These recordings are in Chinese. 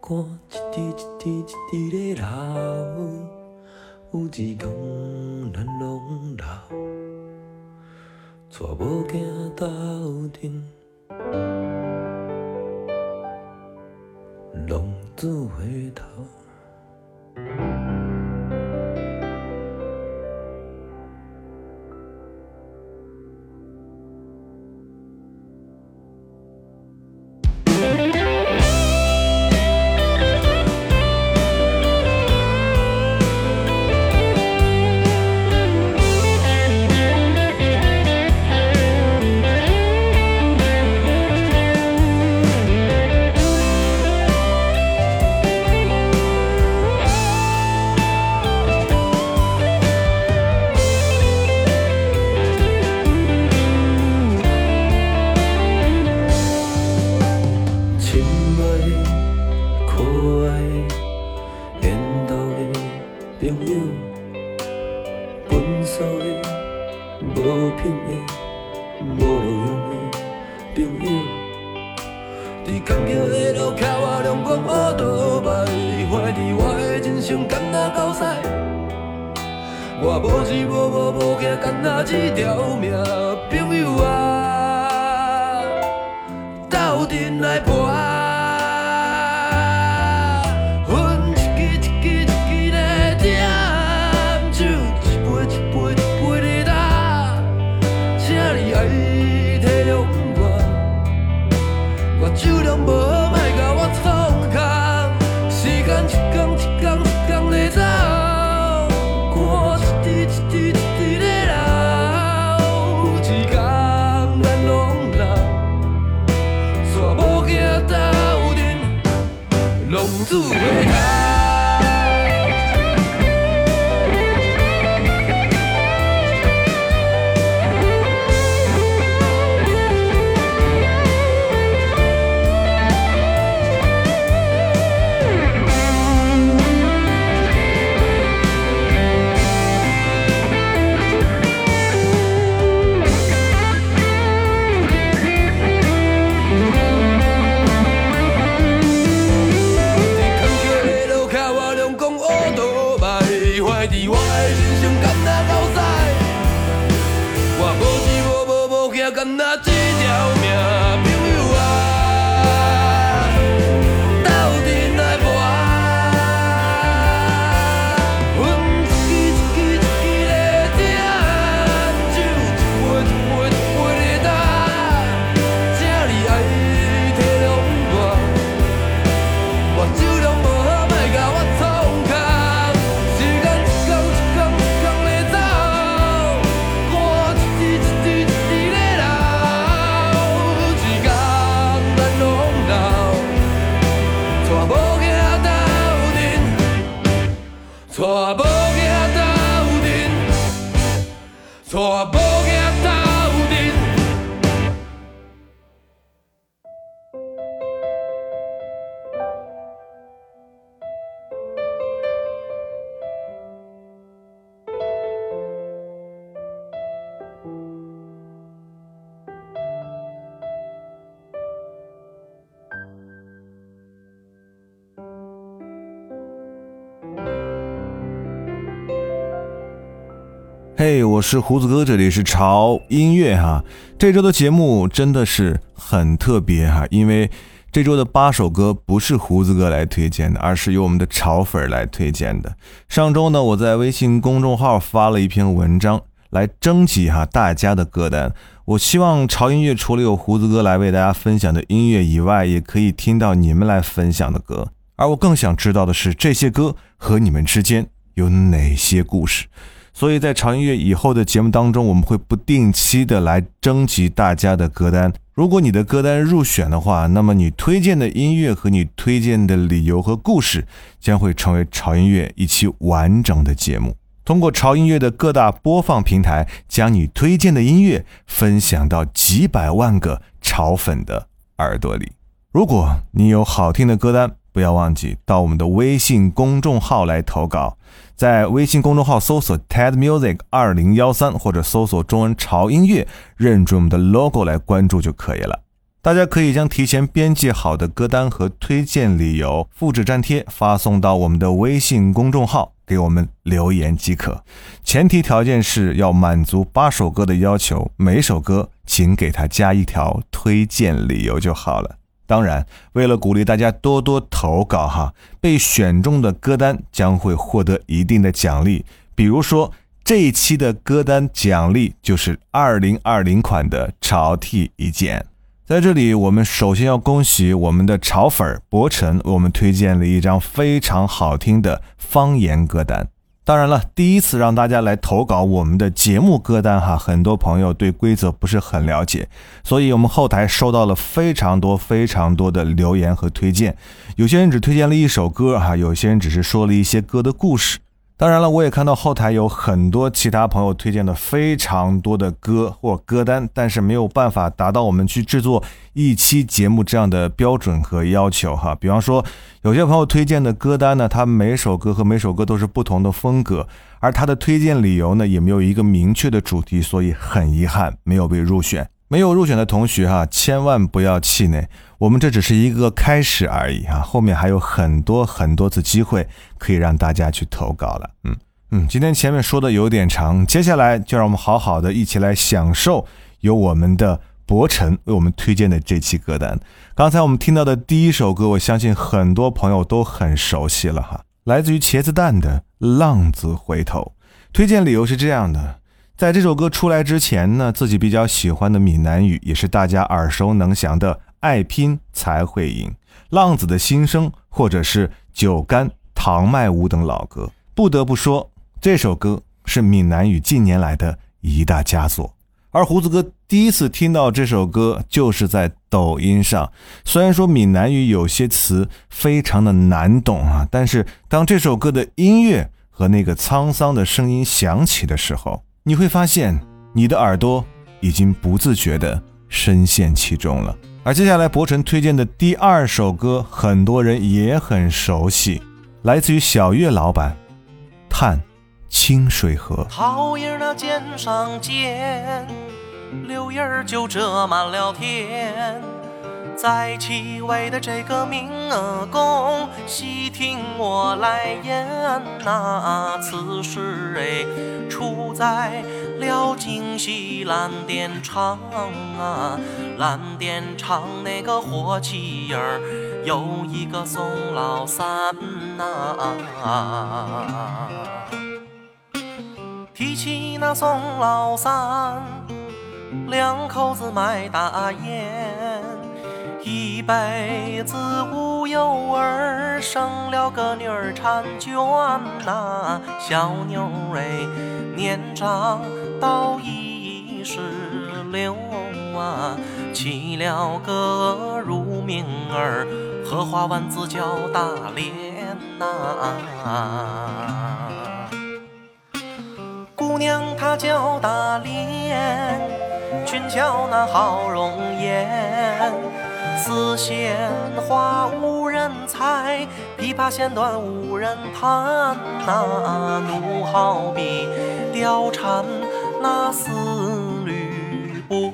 汗一滴一滴一滴在流，有一天咱拢老，带某子到阵，浪子回头。做会好。嘿，我是胡子哥，这里是潮音乐哈。这周的节目真的是很特别哈，因为这周的八首歌不是胡子哥来推荐的，而是由我们的潮粉来推荐的。上周呢，我在微信公众号发了一篇文章来征集哈大家的歌单。我希望潮音乐除了有胡子哥来为大家分享的音乐以外，也可以听到你们来分享的歌。而我更想知道的是，这些歌和你们之间有哪些故事。所以，在潮音乐以后的节目当中，我们会不定期的来征集大家的歌单。如果你的歌单入选的话，那么你推荐的音乐和你推荐的理由和故事，将会成为潮音乐一期完整的节目。通过潮音乐的各大播放平台，将你推荐的音乐分享到几百万个潮粉的耳朵里。如果你有好听的歌单，不要忘记到我们的微信公众号来投稿。在微信公众号搜索 TED Music 二零幺三，或者搜索“中文潮音乐”，认准我们的 logo 来关注就可以了。大家可以将提前编辑好的歌单和推荐理由复制粘贴发送到我们的微信公众号，给我们留言即可。前提条件是要满足八首歌的要求，每首歌请给他加一条推荐理由就好了。当然，为了鼓励大家多多投稿哈，被选中的歌单将会获得一定的奖励。比如说，这一期的歌单奖励就是二零二零款的潮 T 一件。在这里，我们首先要恭喜我们的潮粉儿伯晨，我们推荐了一张非常好听的方言歌单。当然了，第一次让大家来投稿我们的节目歌单哈，很多朋友对规则不是很了解，所以我们后台收到了非常多非常多的留言和推荐。有些人只推荐了一首歌哈，有些人只是说了一些歌的故事。当然了，我也看到后台有很多其他朋友推荐的非常多的歌或歌单，但是没有办法达到我们去制作一期节目这样的标准和要求哈。比方说，有些朋友推荐的歌单呢，它每首歌和每首歌都是不同的风格，而他的推荐理由呢，也没有一个明确的主题，所以很遗憾没有被入选。没有入选的同学哈，千万不要气馁，我们这只是一个开始而已啊，后面还有很多很多次机会可以让大家去投稿了。嗯嗯，今天前面说的有点长，接下来就让我们好好的一起来享受由我们的博晨为我们推荐的这期歌单。刚才我们听到的第一首歌，我相信很多朋友都很熟悉了哈，来自于茄子蛋的《浪子回头》。推荐理由是这样的。在这首歌出来之前呢，自己比较喜欢的闽南语也是大家耳熟能详的，爱拼才会赢、浪子的心声，或者是酒干倘卖无”等老歌。不得不说，这首歌是闽南语近年来的一大家作。而胡子哥第一次听到这首歌就是在抖音上。虽然说闽南语有些词非常的难懂啊，但是当这首歌的音乐和那个沧桑的声音响起的时候，你会发现，你的耳朵已经不自觉地深陷其中了。而接下来，博辰推荐的第二首歌，很多人也很熟悉，来自于小月老板，《叹清水河》。桃叶叶上尖，柳就遮满了天。在七位的这个明额，公细听我来言呐，此事哎出在了京西蓝靛厂啊，蓝靛厂那个火器营有一个宋老三呐，提起那宋老三，两口子卖大烟。一辈子无有儿，生了个女儿婵娟呐。小妞儿哎，年长到一十六啊，起了个乳名儿，荷花丸子叫大莲呐。姑娘她叫大莲，俊俏那好容颜。丝线花无人采，琵琶弦断无人弹。那奴好比貂蝉，那思吕布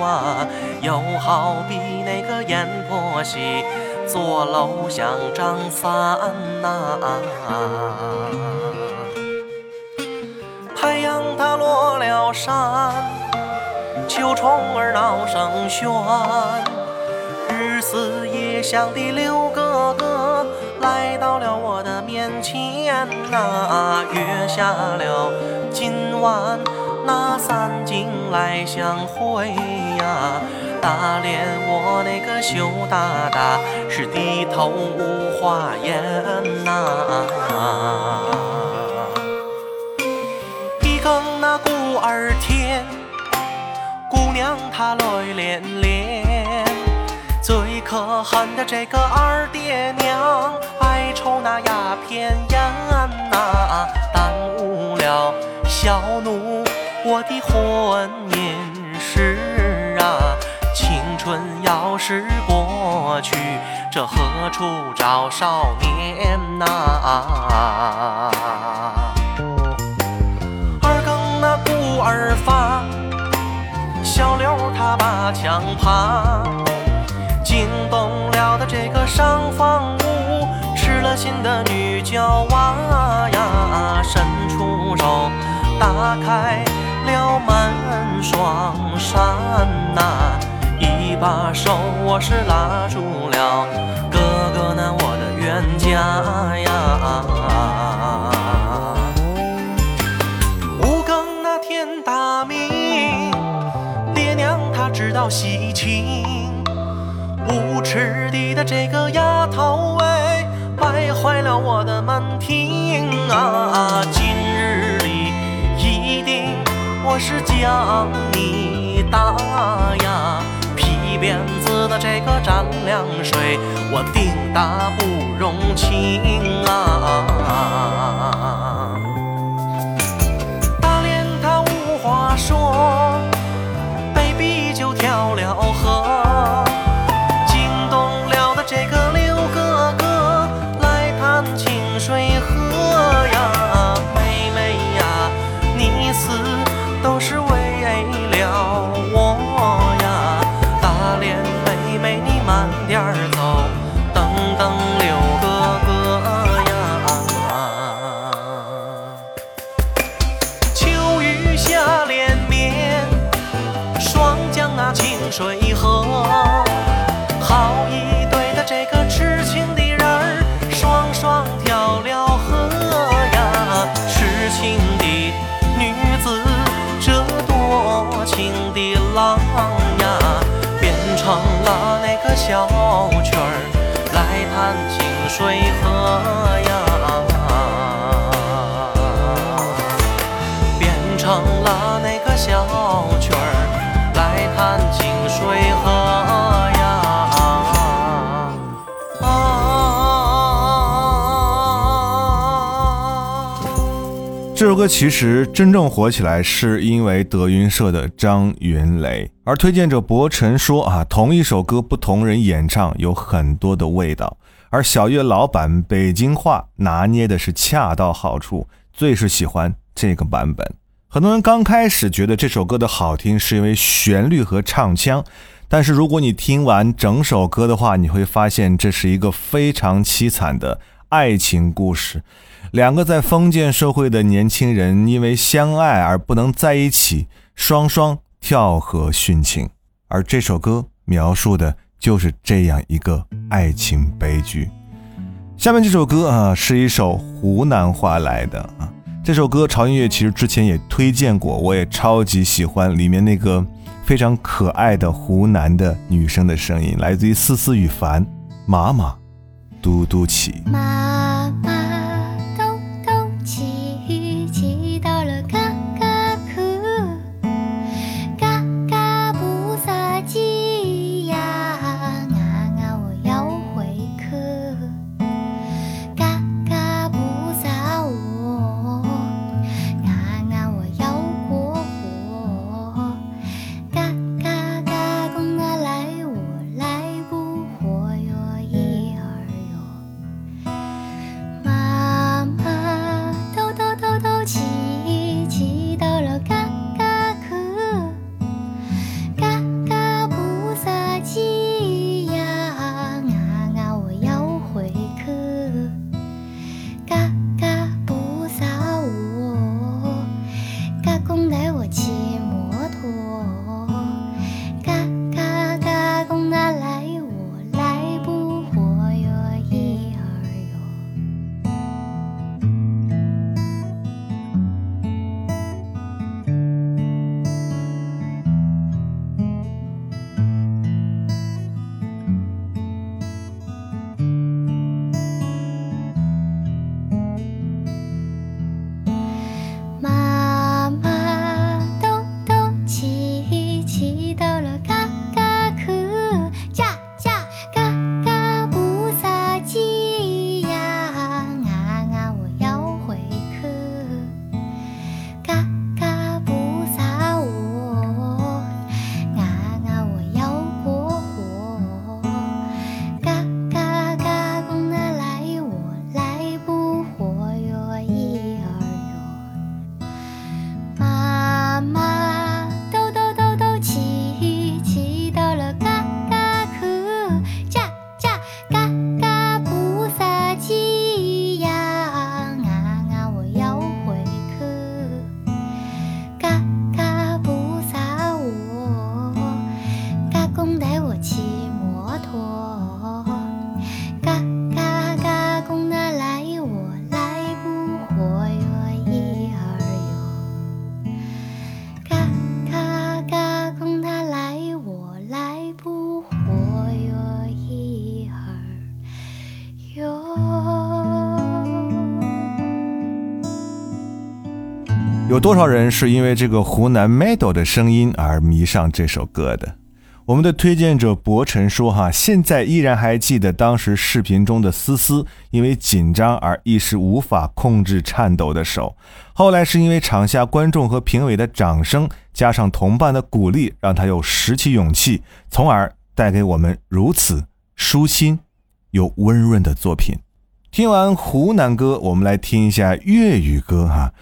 啊，又好比那个阎婆惜坐楼想张三呐。太阳它落了山，秋虫儿闹声喧。四野想的六哥哥来到了我的面前呐，约下了今晚那三更来相会呀。大脸我那个羞答答是低头无话言呐。一更那鼓儿天，姑娘她泪涟涟。可恨的这个二爹娘，爱抽那鸦片烟呐，耽误了小奴我的婚姻事啊！青春要是过去，这何处找少年呐？二更那鼓儿发，小六他把墙爬。上房屋，吃了心的女娇娃呀，伸出手打开了门双扇呐，一把手我是拉住了哥哥那我的冤家呀。五更那天大明，爹娘他知道喜庆。无耻里的这个丫头哎，败坏了我的门庭啊！今日里一定我是将你打呀！皮鞭子的这个蘸凉水，我定打不容情啊！大脸他无话说，被逼就跳了河。都是为。这首歌其实真正火起来，是因为德云社的张云雷。而推荐者伯辰说：“啊，同一首歌，不同人演唱，有很多的味道。而小月老板北京话拿捏的是恰到好处，最是喜欢这个版本。很多人刚开始觉得这首歌的好听，是因为旋律和唱腔。但是如果你听完整首歌的话，你会发现这是一个非常凄惨的爱情故事。”两个在封建社会的年轻人因为相爱而不能在一起，双双跳河殉情。而这首歌描述的就是这样一个爱情悲剧。下面这首歌啊，是一首湖南话来的啊。这首歌潮音乐其实之前也推荐过，我也超级喜欢里面那个非常可爱的湖南的女生的声音，来自于思思与凡，妈妈，嘟嘟起。多少人是因为这个湖南 m e i a l 的声音而迷上这首歌的？我们的推荐者博晨说：“哈，现在依然还记得当时视频中的思思，因为紧张而一时无法控制颤抖的手。后来是因为场下观众和评委的掌声，加上同伴的鼓励，让他又拾起勇气，从而带给我们如此舒心又温润的作品。听完湖南歌，我们来听一下粤语歌，哈。”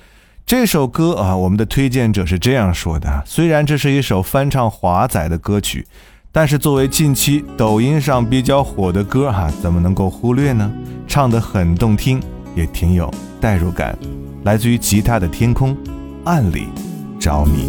这首歌啊，我们的推荐者是这样说的：虽然这是一首翻唱华仔的歌曲，但是作为近期抖音上比较火的歌啊，怎么能够忽略呢？唱得很动听，也挺有代入感。来自于吉他的天空，暗里着迷。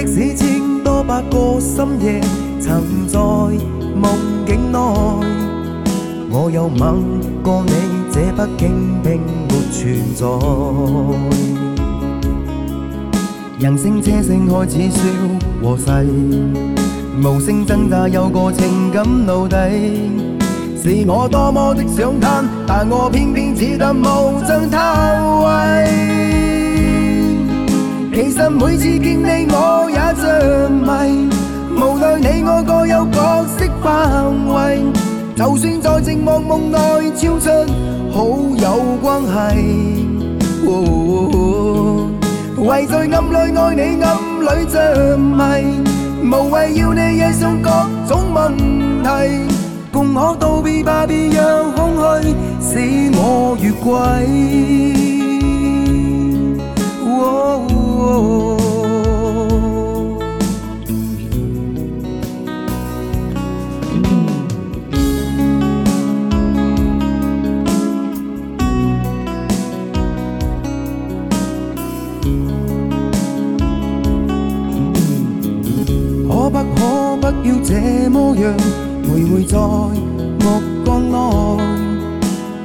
即使千多百个深夜，曾在梦境内，我又吻过你，这毕竟并没存在。人声车声开始消和逝，无声挣扎有个情感奴隶，是我多么的想叹，但我偏偏只得无尽偷窥。其实每次见你我也着迷，无奈你我各有角色范围。就算在寂寞梦内超出好友关系，为在暗里爱你暗里着迷，无谓要你惹上各种问题，共可道别吧，别让空虚使我越轨。可不可不要这么样？徘徊在目光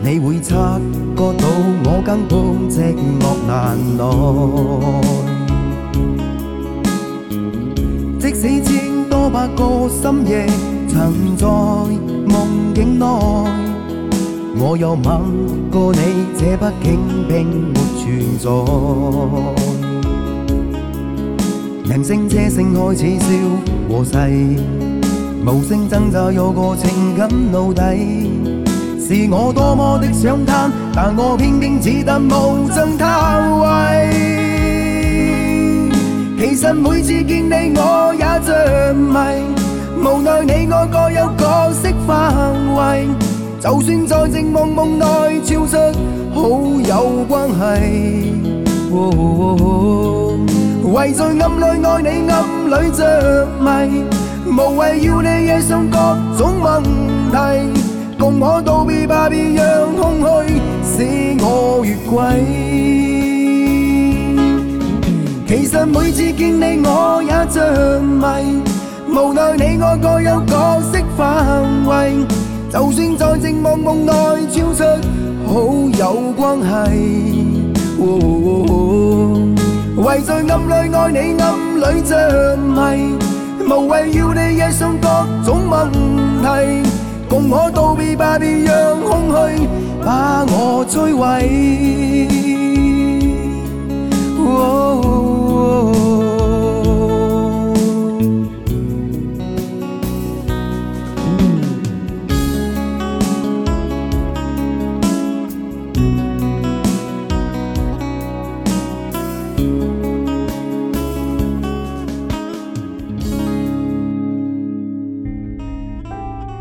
内，你会察觉到我感到寂寞难耐。即使千多百个深夜，曾在梦境内，我又吻过你，这毕竟并没存在。人声车声开始消和逝，无声挣扎有个情感到底，是我多么的想叹，但我偏偏只得无尽叹谓。其实每次见你我也着迷，无奈你我各有角色范围。就算在寂寞梦内，超出好友关系。为在暗里爱你，暗里着迷，无谓要你惹上各种问题。共我道别吧，别让空虚使我越轨。其实每次见你我也着迷，无奈你我各有角色范围。就算在寂寞梦内超出好友关系，哦，为在暗里爱你暗里着迷，无谓要你一生各种问题。共我道别吧，别让空虚把我摧毁。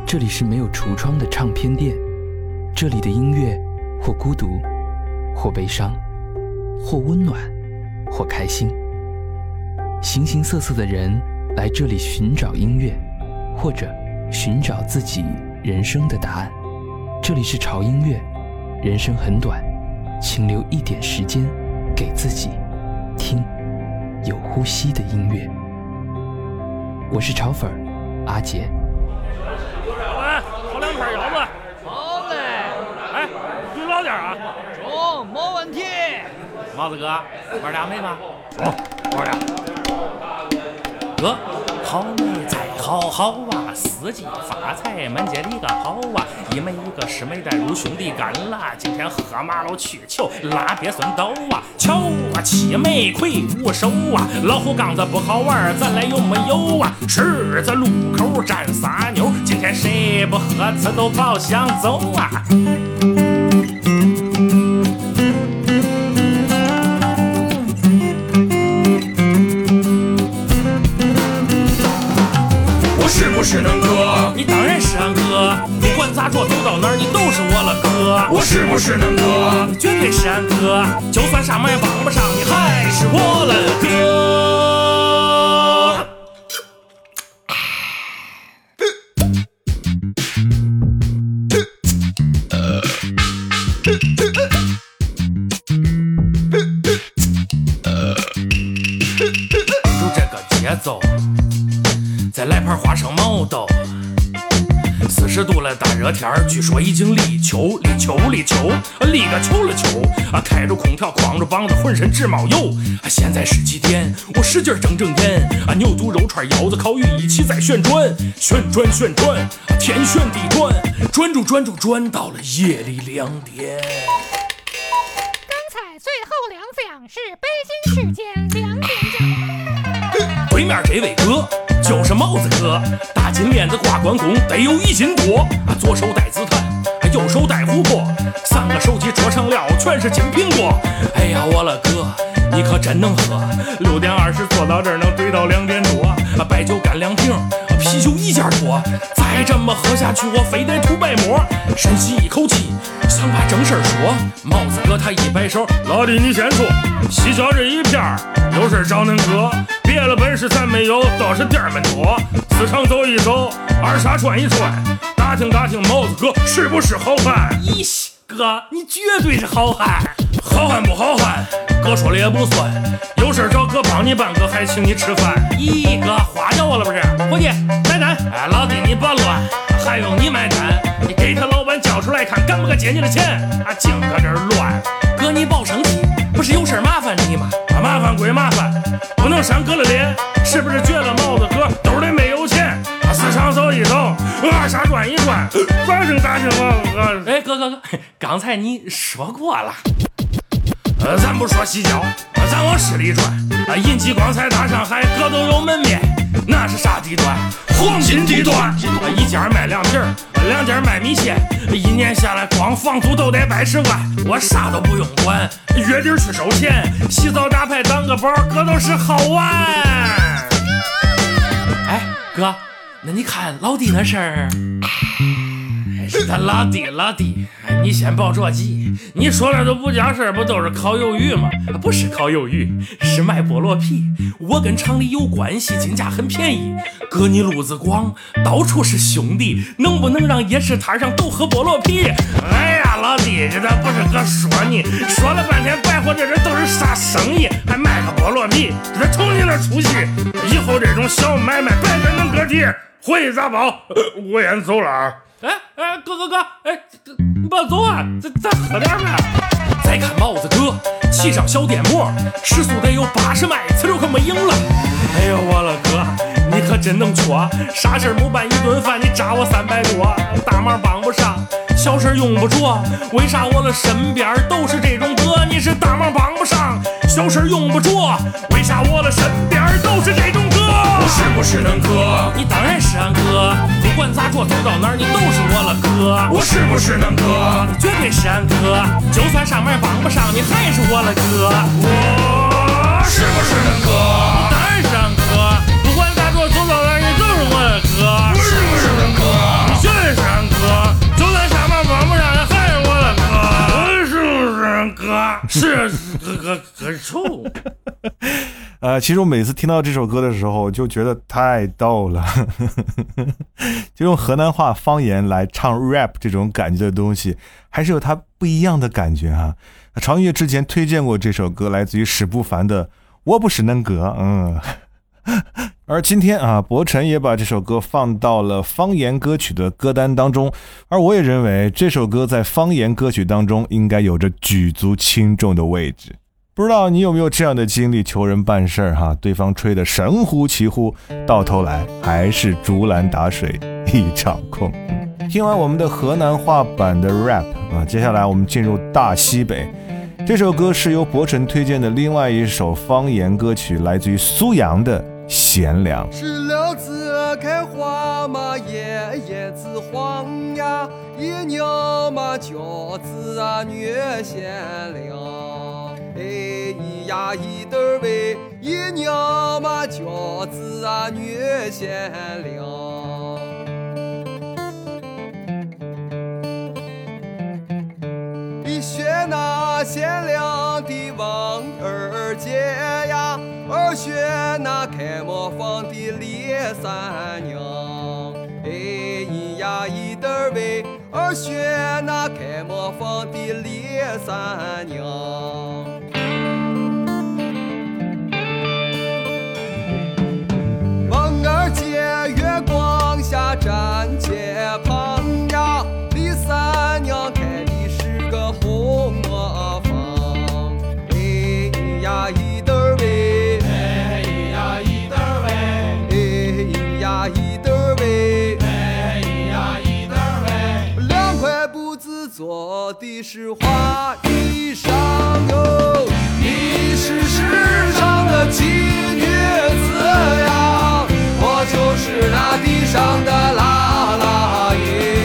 这里是没有橱窗的唱片店，这里的音乐或孤独，或悲伤，或温暖，或开心。形形色色的人来这里寻找音乐，或者寻找自己人生的答案。这里是潮音乐，人生很短，请留一点时间给自己，听有呼吸的音乐。我是潮粉儿阿杰。老板，炒两盘腰子。好嘞。哎，别捞点啊。中，没问题。帽子哥，二俩没吗？走，二俩。哥，好来在，好好啊，四季发财，满街里个好啊，一枚一个，十妹带如兄弟干了。今天喝麻了，去瞧，拉鳖孙倒啊，瞧，七妹魁梧手啊，老虎杠子不好玩，咱来有没有啊？十字路口站仨妞，今天谁不喝，咱都跑想走啊！到哪儿你都是我了哥，我是不是恁哥？绝对是俺哥，就算啥忙也帮不上，你还是我了哥。记这个节奏，再来盘花生吧。度了，大热天儿，据说已经立秋，立秋，立秋，立个秋了秋。啊，开着空调，光着膀子，浑身直冒油。啊，现在是几点？我使劲睁睁眼。啊，牛肚、肉串、腰子、烤鱼一起在旋转，旋转，旋转，天旋地转，转住转住转到了夜里两点。刚才最后两奖是北京时间两点整。对面这位哥。就是帽子哥，大金链子挂关公，得有一斤多。左手戴紫檀，右手戴琥珀，三个手机桌上了全是金苹果。哎呀，我了哥！你可真能喝，六点二十坐到这儿能怼到两点多，白酒干两瓶，啤酒一件多。再这么喝下去，我非得吐白沫。深吸一口气，想把正事说。帽子哥他一摆手，老弟你先说，西郊这一片儿有事找恁哥。别的本事咱没有，倒是店儿们多，四城走一走，二沙转一转，打听打听帽子哥是不是好汉。哥，你绝对是好汉，好汉不好汉，哥说了也不算。有事找哥帮你办，哥还请你吃饭。咦，哥花掉我了不是？伙计，买单。哎，老弟你别乱，还用你买单？你给他老板交出来看敢不敢借你的钱？啊，净搁这乱。哥你别生气，不是有事麻烦你吗？麻烦归麻烦，不能伤哥的脸。是不是觉得帽子哥兜里没？市场走一走，二下转一转，反正大挣啊！哎，哥，哥，哥，刚才你说过了。呃，咱不说西郊，咱往市里转。啊，银挤光彩大上海，哥都有门面，那是啥地段？黄金地段。一家卖凉皮儿，两家卖米线，一年下来光房租都得百十万。我啥都不用管，月底去收钱，洗澡打牌当个宝，哥都是好玩。哎，哥。那你看老弟那事儿。这他老弟老弟，你先别着急，你说了都不讲事儿，不都是烤鱿鱼吗？不是烤鱿鱼，是卖菠萝皮。我跟厂里有关系，进价很便宜。哥，你路子广，到处是兄弟，能不能让夜市摊上都喝菠萝皮？哎呀，老弟，这他不是哥说你，说了半天白活。这人都是啥生意，还卖个菠萝皮？这他你那出息！以后这种小买卖白跟恁哥提。回去咋包？我先走了。哎哎，哥哥哥，哎，你你别走啊，咱咱喝点呗。再看帽子哥骑上小电摩，时速得有八十迈，呲溜可没影了。哎呦我了哥，你可真能搓，啥事儿不办，一顿饭你扎我三百多，大忙帮不上。小事用不着，为啥我的身边都是这种哥？你是大忙帮不上，小事用不着，为啥我的身边都是这种哥？我是不是能哥？你当然是俺哥，不管咋着走到哪儿，你都是我的哥。我是不是能哥？你绝对是俺哥，就算上面帮不上，你还是我的哥。我是不是能哥？呃，其实我每次听到这首歌的时候，就觉得太逗了，就用河南话方言来唱 rap 这种感觉的东西，还是有它不一样的感觉哈。长月之前推荐过这首歌，来自于史不凡的《我不是那哥》，嗯。而今天啊，伯辰也把这首歌放到了方言歌曲的歌单当中，而我也认为这首歌在方言歌曲当中应该有着举足轻重的位置。不知道你有没有这样的经历？求人办事儿哈，对方吹得神乎其乎，到头来还是竹篮打水一场空。听完我们的河南话版的 rap 啊，接下来我们进入大西北。这首歌是由博晨推荐的另外一首方言歌曲，来自于苏阳的《贤良》。石榴子开花嘛，叶叶子黄呀，一鸟嘛娇子啊，女贤良。哎咿呀，咿得儿喂，一娘嘛，娇子啊，女贤良。一选那贤良的王二姐呀，二选那开磨坊的李三娘。哎咿呀，咿得儿喂，二选那开磨坊的李三娘。做的是花衣裳哟，你是世上的奇女子呀，我就是那地上的拉拉缨。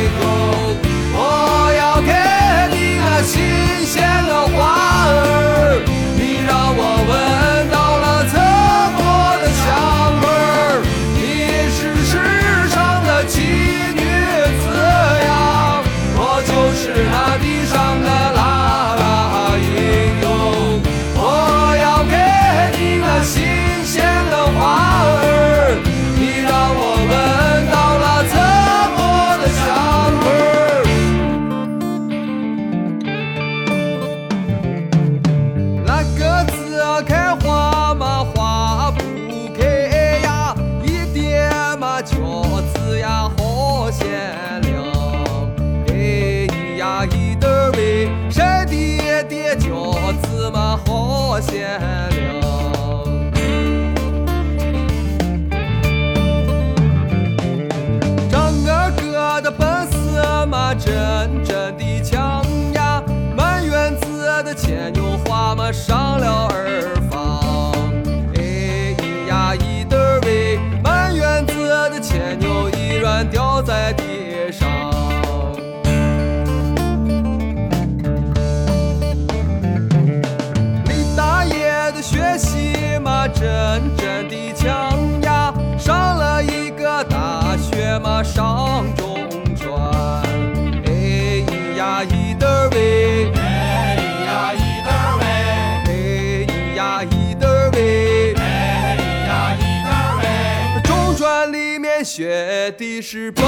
雪地是蹦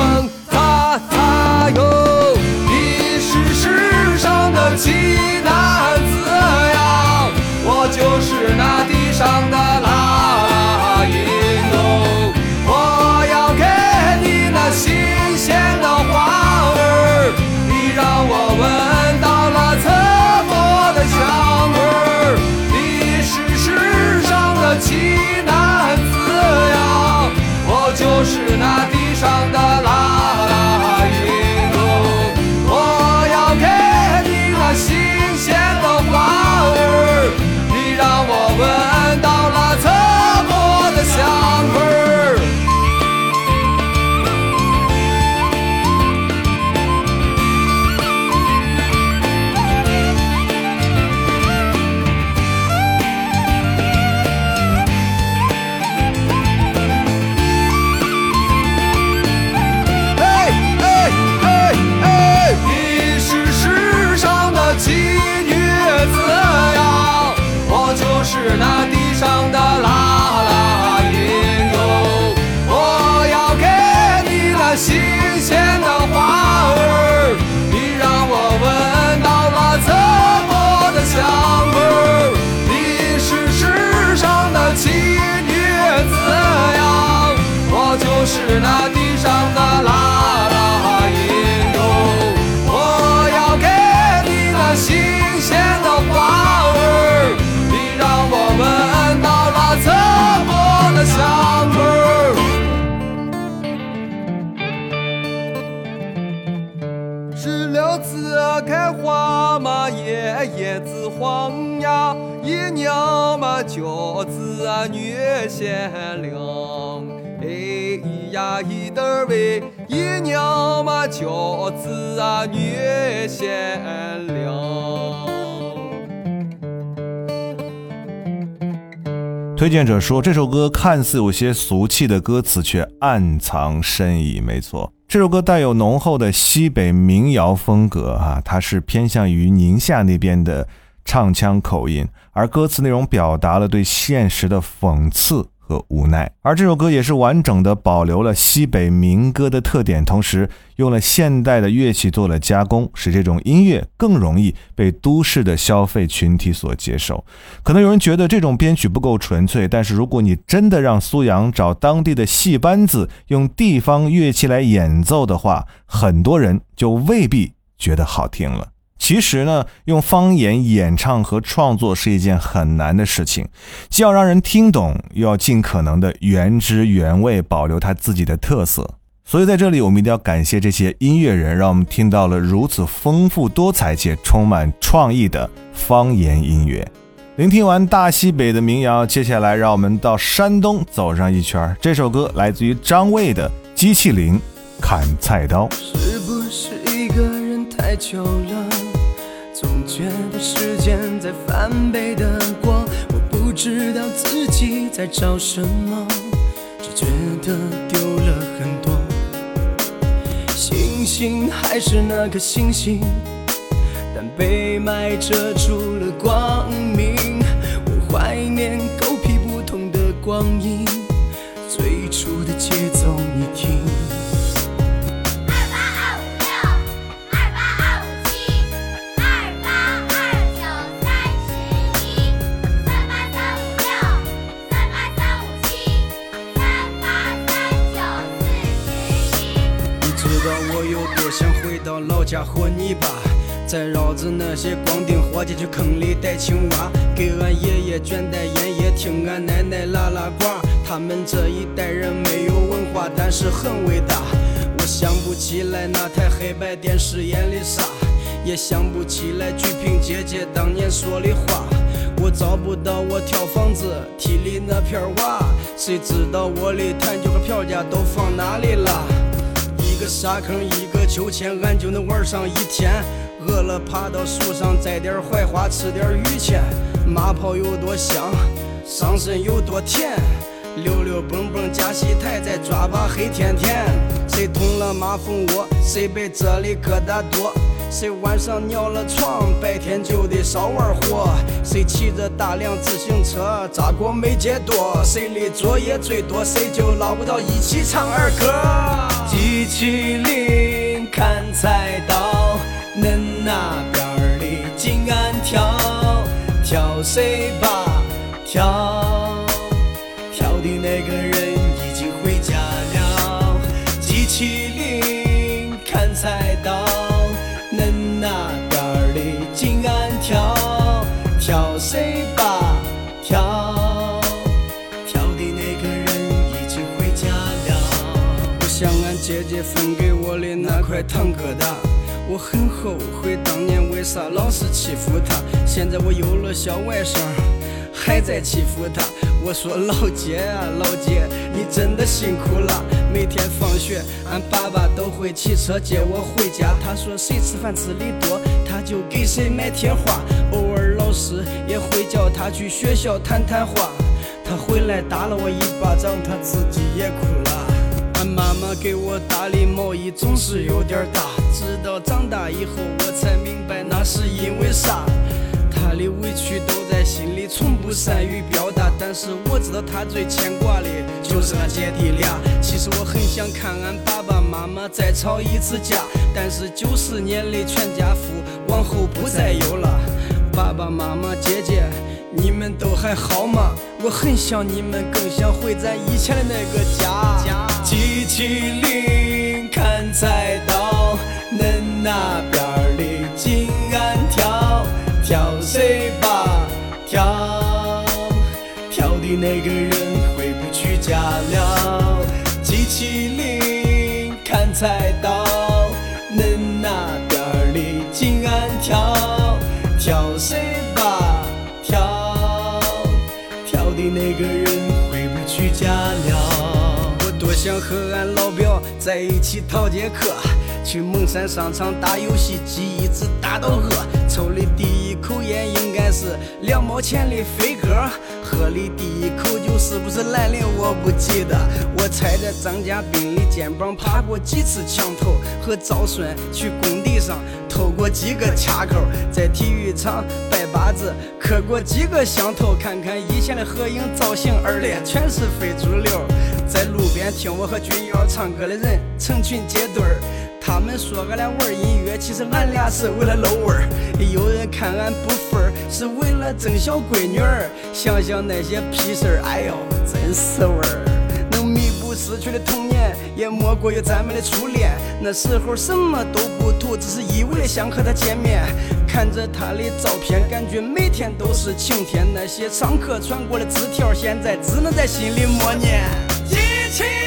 哒他哟，你是世上的奇男子呀，我就是那地上的拉音哟，我要给你那新鲜的花儿，你让我闻。推荐者说：“这首歌看似有些俗气的歌词，却暗藏深意，没错。这首歌带有浓厚的西北民谣风格啊，它是偏向于宁夏那边的唱腔口音，而歌词内容表达了对现实的讽刺。”和无奈，而这首歌也是完整的保留了西北民歌的特点，同时用了现代的乐器做了加工，使这种音乐更容易被都市的消费群体所接受。可能有人觉得这种编曲不够纯粹，但是如果你真的让苏阳找当地的戏班子用地方乐器来演奏的话，很多人就未必觉得好听了。其实呢，用方言演唱和创作是一件很难的事情，既要让人听懂，又要尽可能的原汁原味，保留它自己的特色。所以在这里，我们一定要感谢这些音乐人，让我们听到了如此丰富多彩且充满创意的方言音乐。聆听完大西北的民谣，接下来让我们到山东走上一圈。这首歌来自于张卫的《机器灵砍菜刀》，是不是一个人太久了？总觉得时间在翻倍的过，我不知道自己在找什么，只觉得丢了很多。星星还是那颗星星，但被霾遮住了光明。我怀念狗屁不通的光阴，最初的街家伙，泥巴，再绕着那些光腚伙计去坑里逮青蛙。给俺爷爷卷袋烟叶，听俺奶奶拉拉呱。他们这一代人没有文化，但是很伟大。我想不起来那台黑白电视演的啥，也想不起来鞠萍姐姐当年说的话。我找不到我跳房子梯里那片瓦，谁知道我的弹球和票价都放哪里了？一个沙坑一。秋千俺就能玩上一天，饿了爬到树上摘点槐花，吃点榆钱。马泡有多香，桑葚有多甜，溜溜蹦蹦加戏台，再抓把黑甜甜。谁捅了马蜂窝，谁被蛰里疙瘩多。谁晚上尿了床，白天就得少玩火。谁骑着大梁自行车，扎过没结多。谁的作业最多，谁就捞不到一起唱儿歌。器情。很后悔当年为啥老是欺负她，现在我有了小外甥，还在欺负她。我说老姐啊老姐，你真的辛苦了。每天放学，俺爸爸都会骑车接我回家。他说谁吃饭吃的多，他就给谁买贴画。偶尔老师也会叫他去学校谈谈话。他回来打了我一巴掌，他自己也哭了。俺妈妈给我打的毛衣总是有点大。长大以后，我才明白那是因为啥。他的委屈都在心里，从不善于表达。但是我知道他最牵挂的，就是俺姐弟俩。其实我很想看俺爸爸妈妈再吵一次架，但是九十年的全家福往后不再有了。爸爸妈妈、姐姐，你们都还好吗？我很想你们，更想回咱以前的那个家。机器灵，看在。和俺老表在一起逃街客，去蒙山商场打游戏机，一直打到饿。抽的第一口烟应该是两毛钱的飞鸽，喝的第一口酒是不是兰陵我不记得。我踩着张家斌的肩膀爬过几次墙头，和赵顺去工地上偷过几个卡扣，在体育场拜把子磕过几个响头。看看以前的合影造型，儿的全是非主流。在路边听我和君幺唱歌的人成群结队儿，他们说俺俩玩音乐，其实俺俩是为了露味儿。有人看俺不忿，是为了争小闺女儿。想想那些屁事儿，哎呦，真是味儿！能弥补失去的童年，也莫过于咱们的初恋。那时候什么都不图，只是一味的想和她见面。看着她的照片，感觉每天都是晴天。那些上课传过的纸条，现在只能在心里默念。cheer.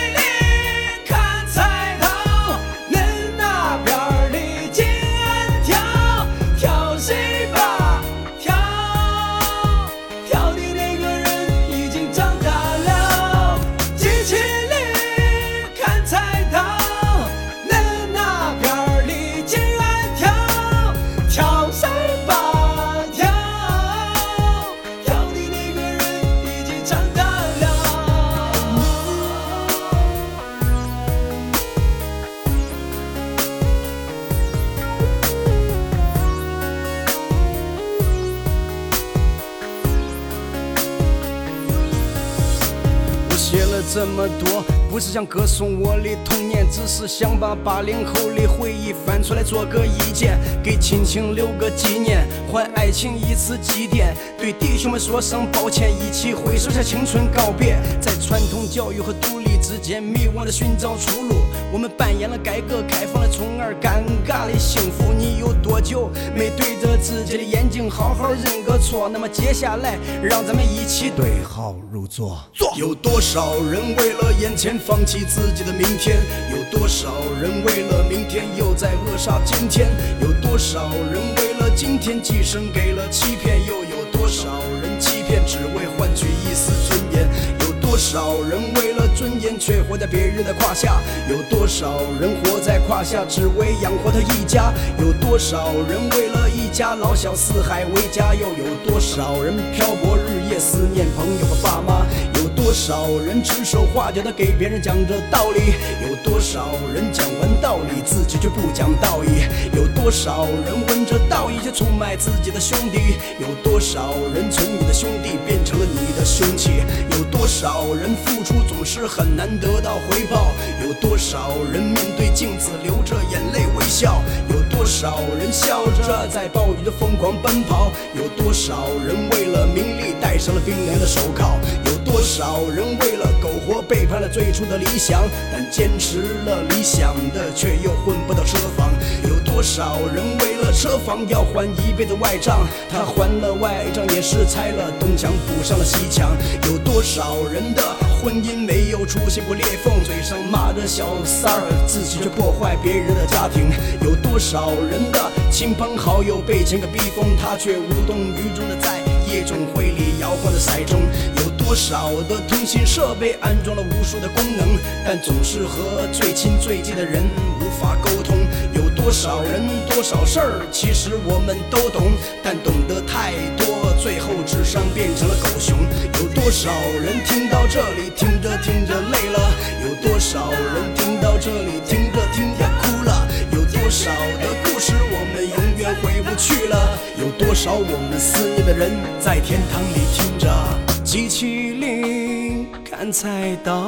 想歌颂我的童年，只是想把八零后的回忆翻出来做个意见，给亲情留个纪念，还爱情一次祭奠，对弟兄们说声抱歉，一起挥手向青春告别，在传统教育和独立之间迷惘的寻找出路。我们扮演了改革开放的虫儿，尴尬的幸福。你有多久没对着自己的眼睛好好认个错？那么接下来，让咱们一起对号入座。座。有多少人为了眼前放弃自己的明天？有多少人为了明天又在扼杀今天？有多少人为了今天寄生给了欺骗？又有多少人欺骗只为换取一丝尊严？多少人为了尊严却活在别人的胯下？有多少人活在胯下只为养活他一家？有多少人为了一家老小四海为家？又有多少人漂泊日夜思念朋友和爸妈？多少人指手画脚的给别人讲着道理？有多少人讲完道理自己却不讲道义？有多少人闻着道义却出卖自己的兄弟？有多少人从你的兄弟变成了你的凶器？有多少人付出总是很难得到回报？有多少人面对镜子流着眼泪微笑？有多少人笑着在暴雨中疯狂奔跑？有多少人为了名利戴上了冰凉的手铐？有多少？人为了苟活背叛了最初的理想，但坚持了理想的却又混不到车房。有多少人为了车房要还一辈子外账？他还了外账也是拆了东墙补上了西墙。有多少人的婚姻没有出现过裂缝？嘴上骂着小三儿，自己却破坏别人的家庭。有多少人的亲朋好友被钱给逼疯，他却无动于衷的在。夜总会里摇晃的骰盅，有多少的通信设备安装了无数的功能，但总是和最亲最近的人无法沟通。有多少人多少事儿，其实我们都懂，但懂得太多，最后智商变成了狗熊。有多少人听到这里听着听着累了？有多少人听到这里听着听着哭了？有多少？去了，有多少我们思念的人在天堂里听着？机器灵砍菜刀，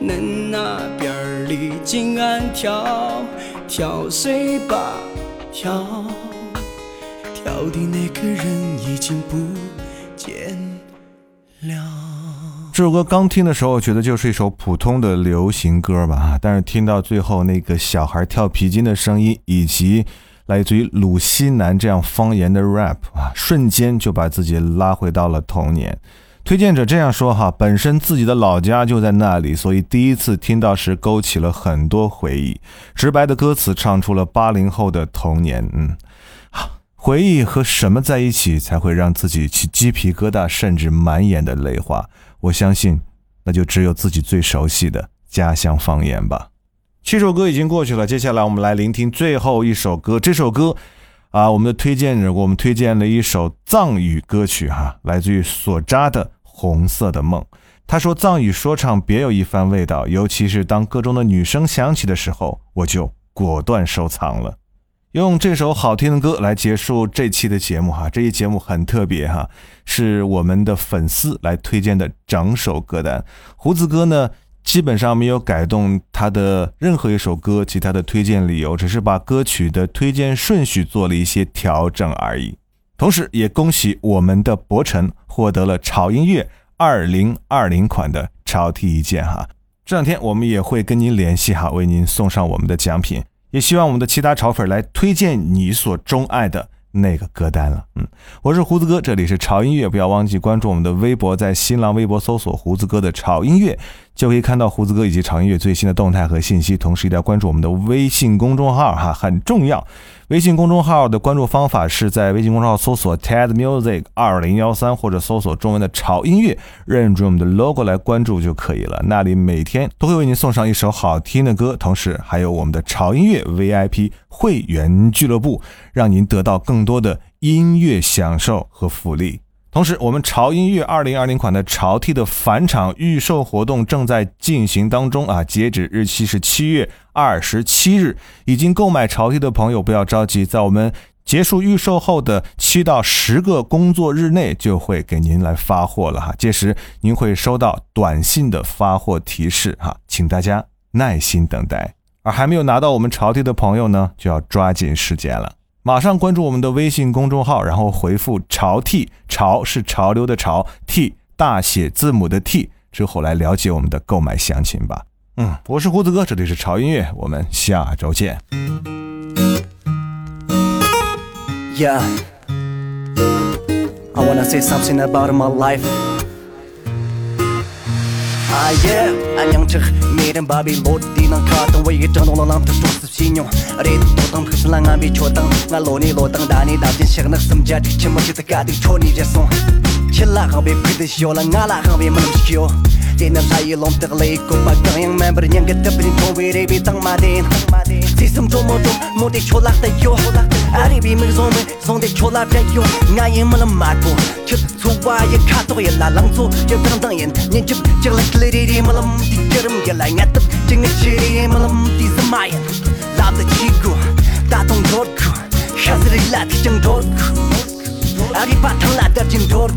恁那边儿里静安跳跳水吧跳，跳的那个人已经不见了。这首歌刚听的时候，觉得就是一首普通的流行歌吧，但是听到最后那个小孩跳皮筋的声音，以及。来自于鲁西南这样方言的 rap 啊，瞬间就把自己拉回到了童年。推荐者这样说哈，本身自己的老家就在那里，所以第一次听到时勾起了很多回忆。直白的歌词唱出了八零后的童年，嗯，回忆和什么在一起才会让自己起鸡皮疙瘩，甚至满眼的泪花？我相信，那就只有自己最熟悉的家乡方言吧。七首歌已经过去了，接下来我们来聆听最后一首歌。这首歌啊，我们的推荐者我们推荐了一首藏语歌曲哈，来自于索扎的《红色的梦》。他说藏语说唱别有一番味道，尤其是当歌中的女声响起的时候，我就果断收藏了。用这首好听的歌来结束这期的节目哈，这一节目很特别哈，是我们的粉丝来推荐的整首歌单。胡子哥呢？基本上没有改动他的任何一首歌及他的推荐理由，只是把歌曲的推荐顺序做了一些调整而已。同时，也恭喜我们的博晨获得了潮音乐二零二零款的潮梯一件哈。这两天我们也会跟您联系哈，为您送上我们的奖品。也希望我们的其他潮粉来推荐你所钟爱的那个歌单了。嗯，我是胡子哥，这里是潮音乐，不要忘记关注我们的微博，在新浪微博搜索“胡子哥的潮音乐”。就可以看到胡子哥以及潮音乐最新的动态和信息，同时一定要关注我们的微信公众号，哈，很重要。微信公众号的关注方法是在微信公众号搜索 “ted music 二零幺三”或者搜索中文的“潮音乐”，认准我们的 logo 来关注就可以了。那里每天都会为您送上一首好听的歌，同时还有我们的潮音乐 VIP 会员俱乐部，让您得到更多的音乐享受和福利。同时，我们潮音乐二零二零款的潮 T 的返场预售活动正在进行当中啊，截止日期是七月二十七日。已经购买潮 T 的朋友不要着急，在我们结束预售后的七到十个工作日内就会给您来发货了哈，届时您会收到短信的发货提示哈，请大家耐心等待。而还没有拿到我们潮 T 的朋友呢，就要抓紧时间了。马上关注我们的微信公众号然后回复潮 t 潮是潮流的潮 t 大写字母的 t 之后来了解我们的购买详情吧嗯我是胡子哥这里是潮音乐我们下周见 yeah i wanna say something about my life yeah 안녕 메든 밥이 못 뛰는 카던 왜 이게 전원 올라 남자 쪽습 신용 레드 도덤 흐슬랑 안비 초당 나 로니 로당 다니 다진 시그널 숨자 지침 못 초니 제송 chilla khambe pide shola ngala khambe shikyo ten a sai lom te le ko pa ka yang ma ber to yo bi mi zo me lang zo je ching tong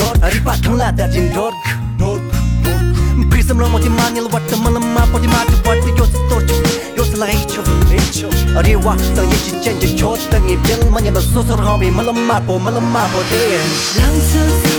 dot Ripatamla datin dot Prisam lo moti man yel wat tamal ma poti ma tu wat yo stot yo sla hecho hecho Ari wa sa ye chi chen chi chot tangi bil ma nyam so so ho mi malam ma po malam ma po de Lang sa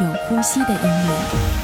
有呼吸的音乐。